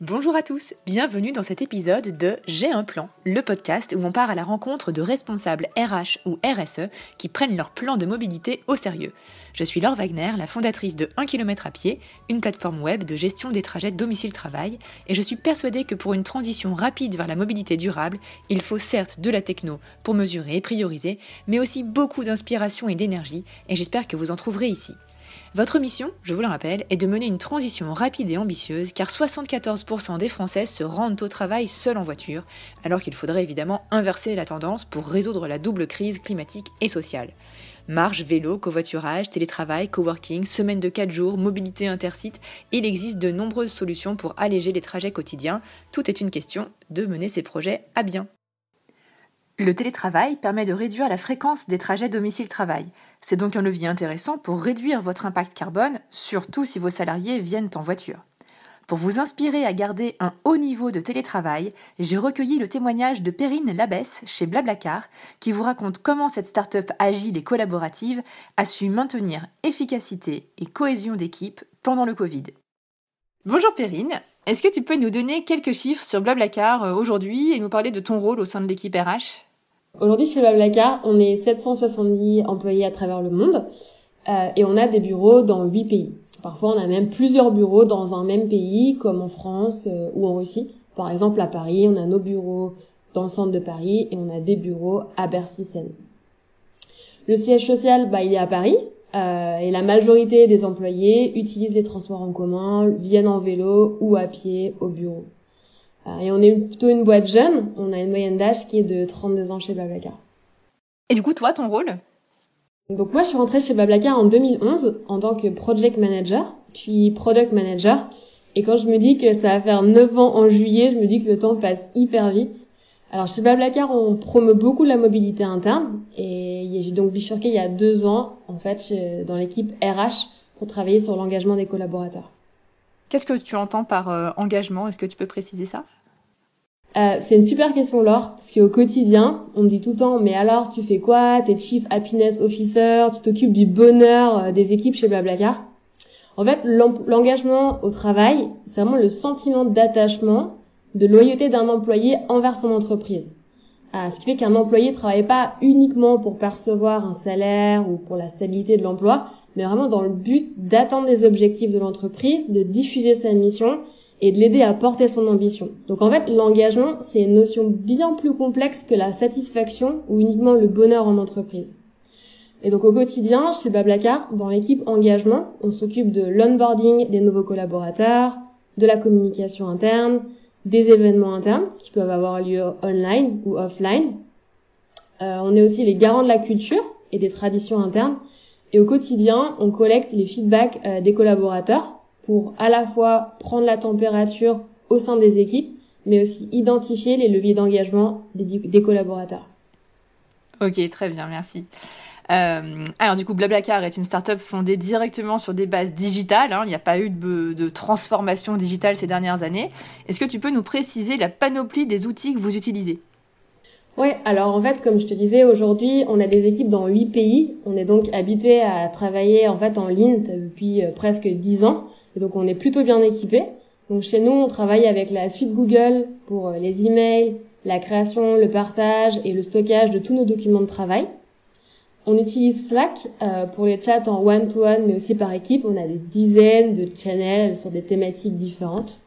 Bonjour à tous, bienvenue dans cet épisode de J'ai un plan, le podcast où on part à la rencontre de responsables RH ou RSE qui prennent leur plan de mobilité au sérieux. Je suis Laure Wagner, la fondatrice de 1 km à pied, une plateforme web de gestion des trajets domicile-travail, et je suis persuadée que pour une transition rapide vers la mobilité durable, il faut certes de la techno pour mesurer et prioriser, mais aussi beaucoup d'inspiration et d'énergie, et j'espère que vous en trouverez ici. Votre mission, je vous le rappelle, est de mener une transition rapide et ambitieuse car 74% des Français se rendent au travail seuls en voiture, alors qu'il faudrait évidemment inverser la tendance pour résoudre la double crise climatique et sociale. Marche, vélo, covoiturage, télétravail, coworking, semaine de 4 jours, mobilité intersite, il existe de nombreuses solutions pour alléger les trajets quotidiens. Tout est une question de mener ces projets à bien. Le télétravail permet de réduire la fréquence des trajets domicile-travail. C'est donc un levier intéressant pour réduire votre impact carbone, surtout si vos salariés viennent en voiture. Pour vous inspirer à garder un haut niveau de télétravail, j'ai recueilli le témoignage de Perrine Labesse chez Blablacar, qui vous raconte comment cette start-up agile et collaborative a su maintenir efficacité et cohésion d'équipe pendant le Covid. Bonjour Perrine, est-ce que tu peux nous donner quelques chiffres sur Blablacar euh, aujourd'hui et nous parler de ton rôle au sein de l'équipe RH Aujourd'hui, chez Blablacar, on est 770 employés à travers le monde euh, et on a des bureaux dans 8 pays. Parfois, on a même plusieurs bureaux dans un même pays, comme en France euh, ou en Russie. Par exemple, à Paris, on a nos bureaux dans le centre de Paris et on a des bureaux à Bercy-Seine. Le siège social, bah, il est à Paris euh, et la majorité des employés utilisent les transports en commun, viennent en vélo ou à pied au bureau. Euh, et on est plutôt une boîte jeune. On a une moyenne d'âge qui est de 32 ans chez Blablacar. Et du coup, toi, ton rôle? Donc moi, je suis rentrée chez Blablacar en 2011 en tant que project manager, puis product manager. Et quand je me dis que ça va faire 9 ans en juillet, je me dis que le temps passe hyper vite. Alors chez Blablacar, on promeut beaucoup la mobilité interne et j'ai donc bifurqué il y a deux ans en fait dans l'équipe RH pour travailler sur l'engagement des collaborateurs. Qu'est-ce que tu entends par euh, engagement? Est-ce que tu peux préciser ça? Euh, c'est une super question Laure, parce qu'au quotidien, on me dit tout le temps, mais alors tu fais quoi? T'es Chief Happiness Officer, tu t'occupes du bonheur euh, des équipes chez Blablacar. En fait, l'engagement au travail, c'est vraiment le sentiment d'attachement, de loyauté d'un employé envers son entreprise. Euh, ce qui fait qu'un employé ne travaille pas uniquement pour percevoir un salaire ou pour la stabilité de l'emploi, mais vraiment dans le but d'atteindre les objectifs de l'entreprise, de diffuser sa mission et de l'aider à porter son ambition. Donc en fait, l'engagement, c'est une notion bien plus complexe que la satisfaction ou uniquement le bonheur en entreprise. Et donc au quotidien, chez Bablacar, dans l'équipe engagement, on s'occupe de l'onboarding des nouveaux collaborateurs, de la communication interne, des événements internes qui peuvent avoir lieu online ou offline. Euh, on est aussi les garants de la culture et des traditions internes. Et au quotidien, on collecte les feedbacks euh, des collaborateurs pour à la fois prendre la température au sein des équipes, mais aussi identifier les leviers d'engagement des, collaborateurs. Ok, très bien, merci. Euh, alors du coup, Blablacar est une startup fondée directement sur des bases digitales. Hein. Il n'y a pas eu de, de, transformation digitale ces dernières années. Est-ce que tu peux nous préciser la panoplie des outils que vous utilisez? Oui, alors en fait, comme je te disais, aujourd'hui, on a des équipes dans huit pays. On est donc habitué à travailler en fait en ligne depuis euh, presque dix ans. Donc on est plutôt bien équipé. Donc chez nous, on travaille avec la suite Google pour euh, les emails, la création, le partage et le stockage de tous nos documents de travail. On utilise Slack euh, pour les chats en one-to-one, mais aussi par équipe. On a des dizaines de channels sur des thématiques différentes.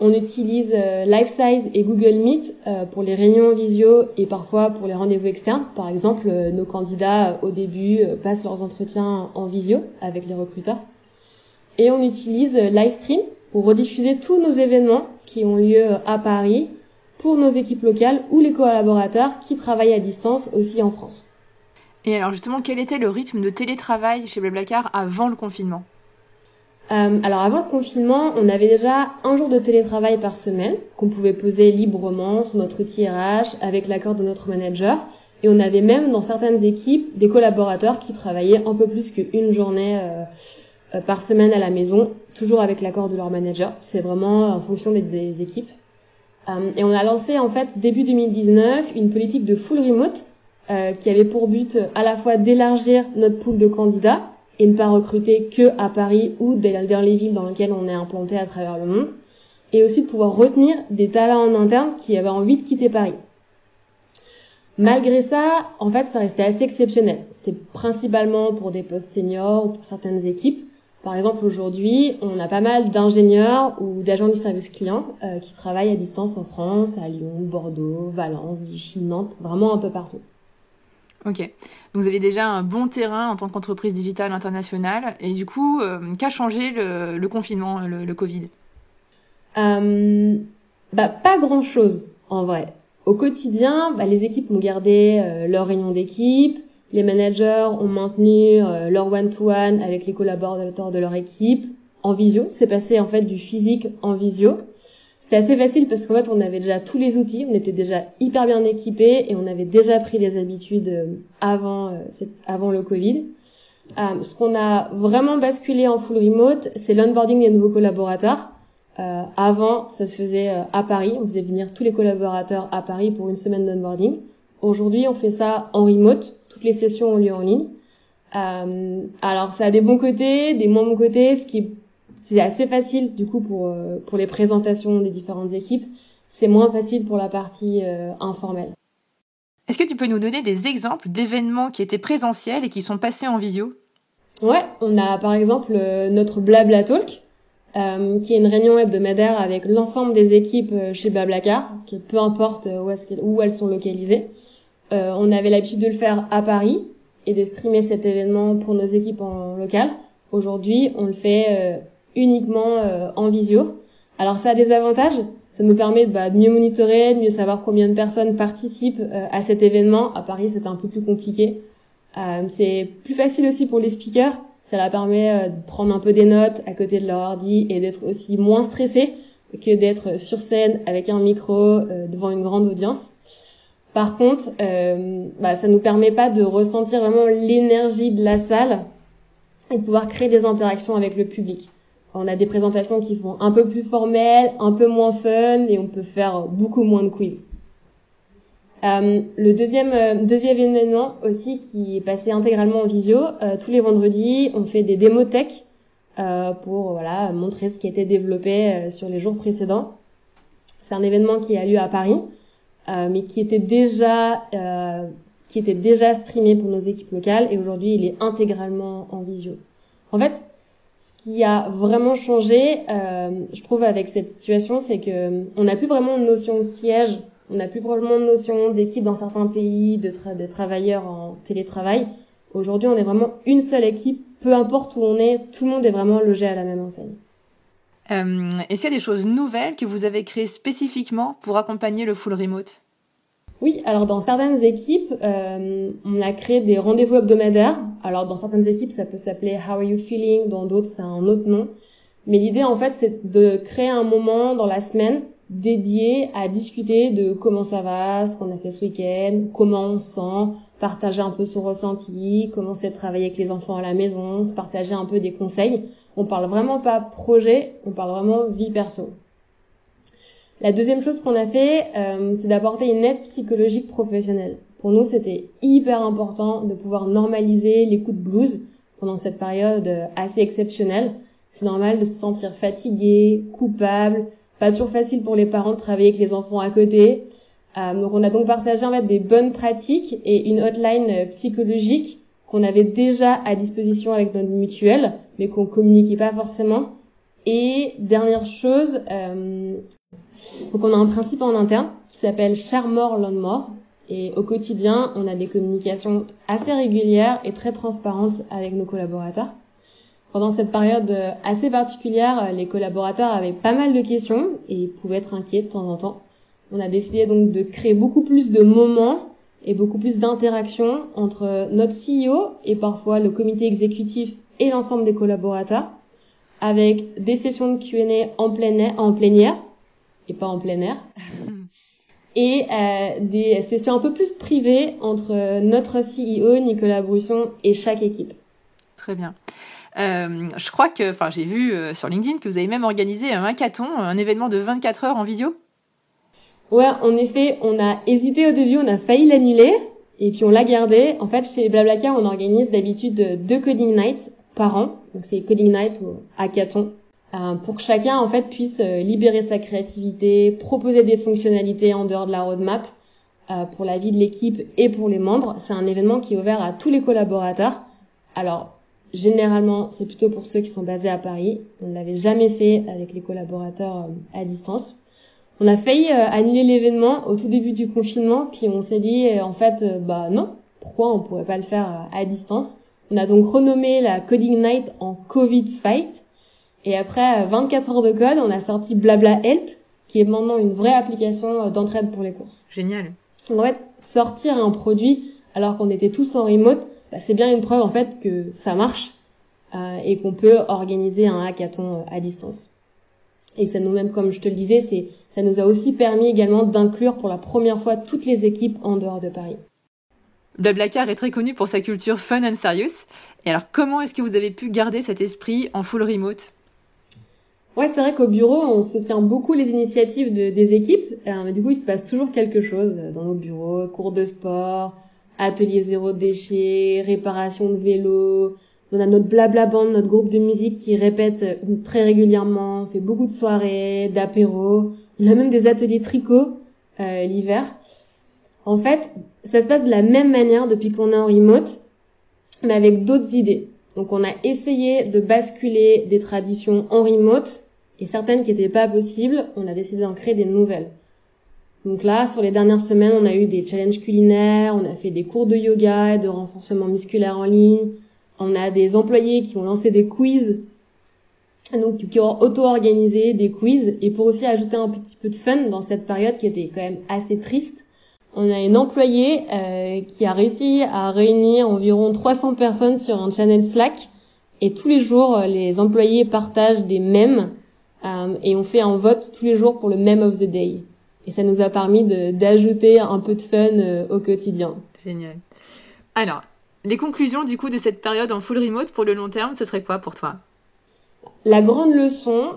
On utilise euh, LifeSize et Google Meet pour les réunions visio et parfois pour les rendez-vous externes. Par exemple, nos candidats au début passent leurs entretiens en visio avec les recruteurs. Et on utilise Livestream pour rediffuser tous nos événements qui ont lieu à Paris pour nos équipes locales ou les collaborateurs qui travaillent à distance aussi en France. Et alors justement, quel était le rythme de télétravail chez Blablacar avant le confinement? Euh, alors avant le confinement, on avait déjà un jour de télétravail par semaine qu'on pouvait poser librement sur notre outil RH avec l'accord de notre manager. Et on avait même dans certaines équipes des collaborateurs qui travaillaient un peu plus qu'une journée euh, par semaine à la maison, toujours avec l'accord de leur manager. C'est vraiment en fonction des, équipes. et on a lancé en fait début 2019 une politique de full remote qui avait pour but à la fois d'élargir notre pool de candidats et ne pas recruter que à Paris ou dans les villes dans lesquelles on est implanté à travers le monde. et aussi de pouvoir retenir des talents en interne qui avaient envie de quitter Paris. Malgré ça, en fait, ça restait assez exceptionnel. C'était principalement pour des postes seniors ou pour certaines équipes. Par exemple, aujourd'hui, on a pas mal d'ingénieurs ou d'agents du service client euh, qui travaillent à distance en France, à Lyon, Bordeaux, Valence, Vichy, Nantes, vraiment un peu partout. Ok. Donc vous avez déjà un bon terrain en tant qu'entreprise digitale internationale. Et du coup, euh, qu'a changé le, confinement, le, Covid? Euh, bah, Pas grand-chose, en vrai. Au quotidien, bah, les équipes ont gardé euh, leur réunion d'équipe, les managers ont maintenu leur one-to-one avec les collaborateurs de leur équipe en visio. C'est passé en fait du physique en visio. C'était assez facile parce qu'en fait, on avait déjà tous les outils, on était déjà hyper bien équipés et on avait déjà pris les habitudes euh, avant, euh, avant le Covid. Euh, ce qu'on a vraiment basculé en full remote, c'est l'onboarding des nouveaux collaborateurs. Euh, avant, ça se faisait à Paris, on faisait venir tous les collaborateurs à Paris pour une semaine d'onboarding. Aujourd'hui, on fait ça en remote, toutes les sessions ont lieu en ligne. alors, ça a des bons côtés, des moins bons côtés, ce qui est c'est assez facile du coup pour euh, pour les présentations des différentes équipes. C'est moins facile pour la partie euh, informelle. Est-ce que tu peux nous donner des exemples d'événements qui étaient présentiels et qui sont passés en visio? Ouais, on a par exemple euh, notre Blabla Talk, qui est une réunion hebdomadaire avec l'ensemble des équipes chez Blablacar, qui peu importe où, où elles sont localisées. On avait l'habitude de le faire à Paris et de streamer cet événement pour nos équipes en local. Aujourd'hui, on le fait uniquement euh, en visio. Alors ça a des avantages, ça nous permet bah, de mieux monitorer, de mieux savoir combien de personnes participent euh, à cet événement. À Paris, c'est un peu plus compliqué. Euh, c'est plus facile aussi pour les speakers. Ça leur permet de prendre un peu des notes à côté de leur ordi et d'être aussi moins stressé que d'être sur scène avec un micro devant une grande audience. Par contre, euh, bah, ça nous permet pas de ressentir vraiment l'énergie de la salle et de pouvoir créer des interactions avec le public. On a des présentations qui font un peu plus formelles, un peu moins fun et on peut faire beaucoup moins de quiz. Euh, le deuxième, euh, deuxième événement aussi qui est passé intégralement en visio, euh, tous les vendredis, on fait des démos tech pour voilà montrer ce qui a été développé sur les jours précédents. C'est un événement qui a lieu à Paris, mais qui était déjà qui était déjà streamé pour nos équipes locales et aujourd'hui il est intégralement en visio. En fait, qui a vraiment changé, euh, je trouve, avec cette situation, c'est que euh, on n'a plus vraiment de notion de siège, on n'a plus vraiment de notion d'équipe dans certains pays, de travailleurs en télétravail. Aujourd'hui, on est vraiment une seule équipe, peu importe où on est, tout le monde est vraiment logé à la même enseigne. Euh, Est-ce y a des choses nouvelles que vous avez créées spécifiquement pour accompagner le full remote? Oui, alors dans certaines équipes, euh, on a créé des rendez-vous hebdomadaires. Alors dans certaines équipes, ça peut s'appeler How are you feeling, dans d'autres, c'est un autre nom. Mais l'idée, en fait, c'est de créer un moment dans la semaine dédié à discuter de comment ça va, ce qu'on a fait ce week-end, comment on se sent, partager un peu son ressenti, comment de travailler avec les enfants à la maison, se partager un peu des conseils. On parle vraiment pas projet, on parle vraiment vie perso. La deuxième chose qu'on a fait, euh, c'est d'apporter une aide psychologique professionnelle. Pour nous, c'était hyper important de pouvoir normaliser les coups de blues pendant cette période euh, assez exceptionnelle. C'est normal de se sentir fatigué, coupable, pas toujours facile pour les parents de travailler avec les enfants à côté. Euh, donc on a donc partagé en fait des bonnes pratiques et une hotline psychologique qu'on avait déjà à disposition avec notre mutuelle, mais qu'on communiquait pas forcément. Et dernière chose, euh, donc on a un principe en interne qui s'appelle share more, learn more. Et au quotidien, on a des communications assez régulières et très transparentes avec nos collaborateurs. Pendant cette période assez particulière, les collaborateurs avaient pas mal de questions et pouvaient être inquiets de temps en temps. On a décidé donc de créer beaucoup plus de moments et beaucoup plus d'interactions entre notre CEO et parfois le comité exécutif et l'ensemble des collaborateurs avec des sessions de Q&A en plein air, en plénière et pas en plein air. et euh, des sessions un peu plus privées entre notre CEO Nicolas Brusson et chaque équipe. Très bien. Euh, je crois que, enfin, j'ai vu euh, sur LinkedIn que vous avez même organisé un hackathon, un événement de 24 heures en visio. Ouais, en effet, on a hésité au début, on a failli l'annuler, et puis on l'a gardé. En fait, chez Blablacar, on organise d'habitude deux coding nights par an. Donc c'est coding night ou hackathon. pour que chacun en fait puisse libérer sa créativité, proposer des fonctionnalités en dehors de la roadmap pour la vie de l'équipe et pour les membres. C'est un événement qui est ouvert à tous les collaborateurs. Alors généralement, c'est plutôt pour ceux qui sont basés à Paris. On ne l'avait jamais fait avec les collaborateurs à distance. On a failli annuler l'événement au tout début du confinement, puis on s'est dit en fait bah non, pourquoi on pourrait pas le faire à distance? On a donc renommé la Coding Night en Covid Fight. Et après 24 heures de code, on a sorti Blabla Help, qui est maintenant une vraie application d'entraide pour les courses. Génial. En fait, sortir un produit alors qu'on était tous en remote, bah, c'est bien une preuve en fait que ça marche euh, et qu'on peut organiser un hackathon à distance. Et ça nous même, comme je te le disais, c'est ça nous a aussi permis également d'inclure pour la première fois toutes les équipes en dehors de Paris. Blablacar est très connu pour sa culture fun and serious. Et alors, comment est-ce que vous avez pu garder cet esprit en full remote? Ouais, c'est vrai qu'au bureau, on soutient beaucoup les initiatives de, des équipes. Euh, mais du coup, il se passe toujours quelque chose dans nos bureaux, cours de sport, atelier zéro déchet, réparation de vélo. On a notre blabla band, notre groupe de musique qui répète euh, très régulièrement, on fait beaucoup de soirées, d'apéros. On a même des ateliers tricot euh, l'hiver. En fait, ça se passe de la même manière depuis qu'on est en remote, mais avec d'autres idées. Donc on a essayé de basculer des traditions en remote et certaines qui n'étaient pas possibles, on a décidé d'en créer des nouvelles. Donc là, sur les dernières semaines, on a eu des challenges culinaires, on a fait des cours de yoga et de renforcement musculaire en ligne, on a des employés qui ont lancé des quiz, donc qui ont auto-organisé des quiz et pour aussi ajouter un petit peu de fun dans cette période qui était quand même assez triste, on a une employée euh, qui a réussi à réunir environ 300 personnes sur un channel Slack et tous les jours euh, les employés partagent des mèmes euh, et on fait un vote tous les jours pour le meme of the day. Et ça nous a permis d'ajouter un peu de fun au quotidien. Génial. Alors, les conclusions du coup de cette période en full remote pour le long terme, ce serait quoi pour toi? La grande leçon,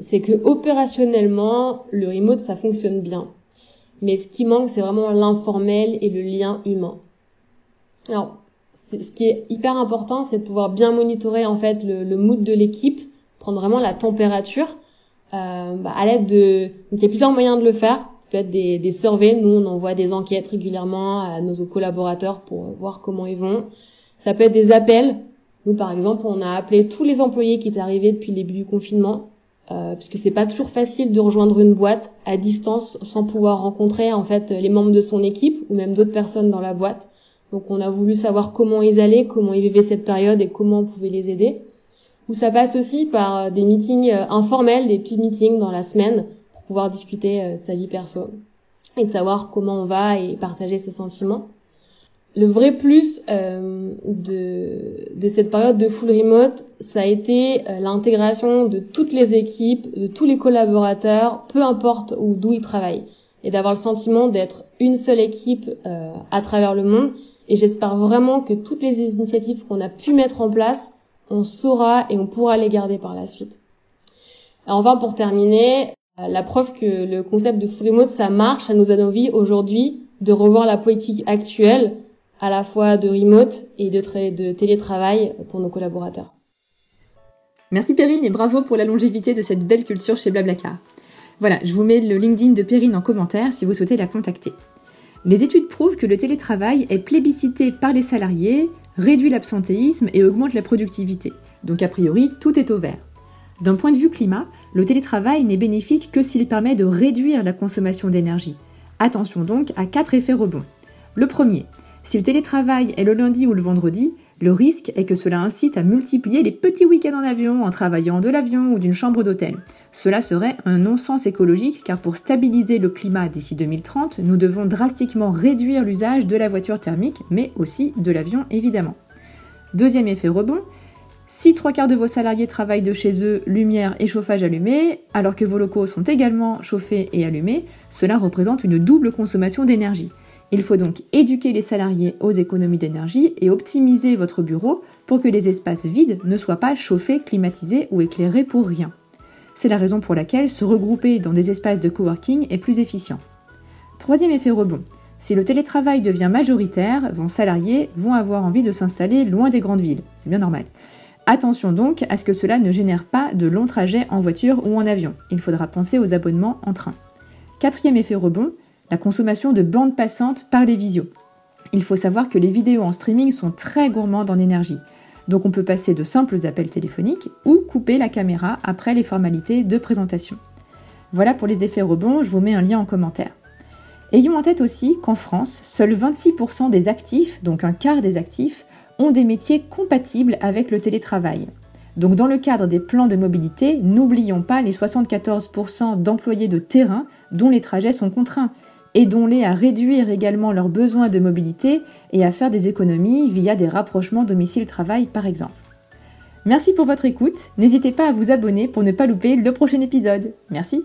c'est que opérationnellement, le remote ça fonctionne bien. Mais ce qui manque, c'est vraiment l'informel et le lien humain. Alors, ce qui est hyper important, c'est de pouvoir bien monitorer en fait le, mood de l'équipe, prendre vraiment la température euh, bah, à l'aide de. Donc il y a plusieurs moyens de le faire. peut être des, des surveys. Nous, on envoie des enquêtes régulièrement à nos collaborateurs pour voir comment ils vont. Ça peut être des appels. Nous, par exemple, on a appelé tous les employés qui étaient arrivés depuis le début du confinement euh, puisque c'est pas toujours facile de rejoindre une boîte à distance sans pouvoir rencontrer en fait les membres de son équipe ou même d'autres personnes dans la boîte. Donc on a voulu savoir comment ils allaient, comment ils vivaient cette période et comment on pouvait les aider. Ou ça passe aussi par des meetings euh, informels, des petits meetings dans la semaine pour pouvoir discuter euh, sa vie perso et de savoir comment on va et partager ses sentiments le vrai plus euh, de, de cette période de full remote, ça a été euh, l'intégration de toutes les équipes, de tous les collaborateurs, peu importe où d'où ils travaillent, et d'avoir le sentiment d'être une seule équipe euh, à travers le monde. Et j'espère vraiment que toutes les initiatives qu'on a pu mettre en place, on saura et on pourra les garder par la suite. enfin, pour terminer, la preuve que le concept de full remote, ça marche, ça nous donne envie aujourd'hui de revoir la politique actuelle à la fois de remote et de, de télétravail pour nos collaborateurs. Merci Perrine et bravo pour la longévité de cette belle culture chez Blablacar. Voilà, je vous mets le LinkedIn de Perrine en commentaire si vous souhaitez la contacter. Les études prouvent que le télétravail est plébiscité par les salariés, réduit l'absentéisme et augmente la productivité. Donc a priori, tout est au vert. D'un point de vue climat, le télétravail n'est bénéfique que s'il permet de réduire la consommation d'énergie. Attention donc à quatre effets rebonds. Le premier, si le télétravail est le lundi ou le vendredi, le risque est que cela incite à multiplier les petits week-ends en avion en travaillant de l'avion ou d'une chambre d'hôtel. Cela serait un non-sens écologique car pour stabiliser le climat d'ici 2030, nous devons drastiquement réduire l'usage de la voiture thermique, mais aussi de l'avion évidemment. Deuxième effet rebond, si trois quarts de vos salariés travaillent de chez eux, lumière et chauffage allumés, alors que vos locaux sont également chauffés et allumés, cela représente une double consommation d'énergie. Il faut donc éduquer les salariés aux économies d'énergie et optimiser votre bureau pour que les espaces vides ne soient pas chauffés, climatisés ou éclairés pour rien. C'est la raison pour laquelle se regrouper dans des espaces de coworking est plus efficient. Troisième effet rebond. Si le télétravail devient majoritaire, vos salariés vont avoir envie de s'installer loin des grandes villes. C'est bien normal. Attention donc à ce que cela ne génère pas de longs trajets en voiture ou en avion. Il faudra penser aux abonnements en train. Quatrième effet rebond, la consommation de bandes passantes par les visios. Il faut savoir que les vidéos en streaming sont très gourmandes en énergie. Donc on peut passer de simples appels téléphoniques ou couper la caméra après les formalités de présentation. Voilà pour les effets rebonds, je vous mets un lien en commentaire. Ayons en tête aussi qu'en France, seuls 26% des actifs, donc un quart des actifs, ont des métiers compatibles avec le télétravail. Donc dans le cadre des plans de mobilité, n'oublions pas les 74% d'employés de terrain dont les trajets sont contraints. Aidons-les à réduire également leurs besoins de mobilité et à faire des économies via des rapprochements domicile-travail par exemple. Merci pour votre écoute, n'hésitez pas à vous abonner pour ne pas louper le prochain épisode. Merci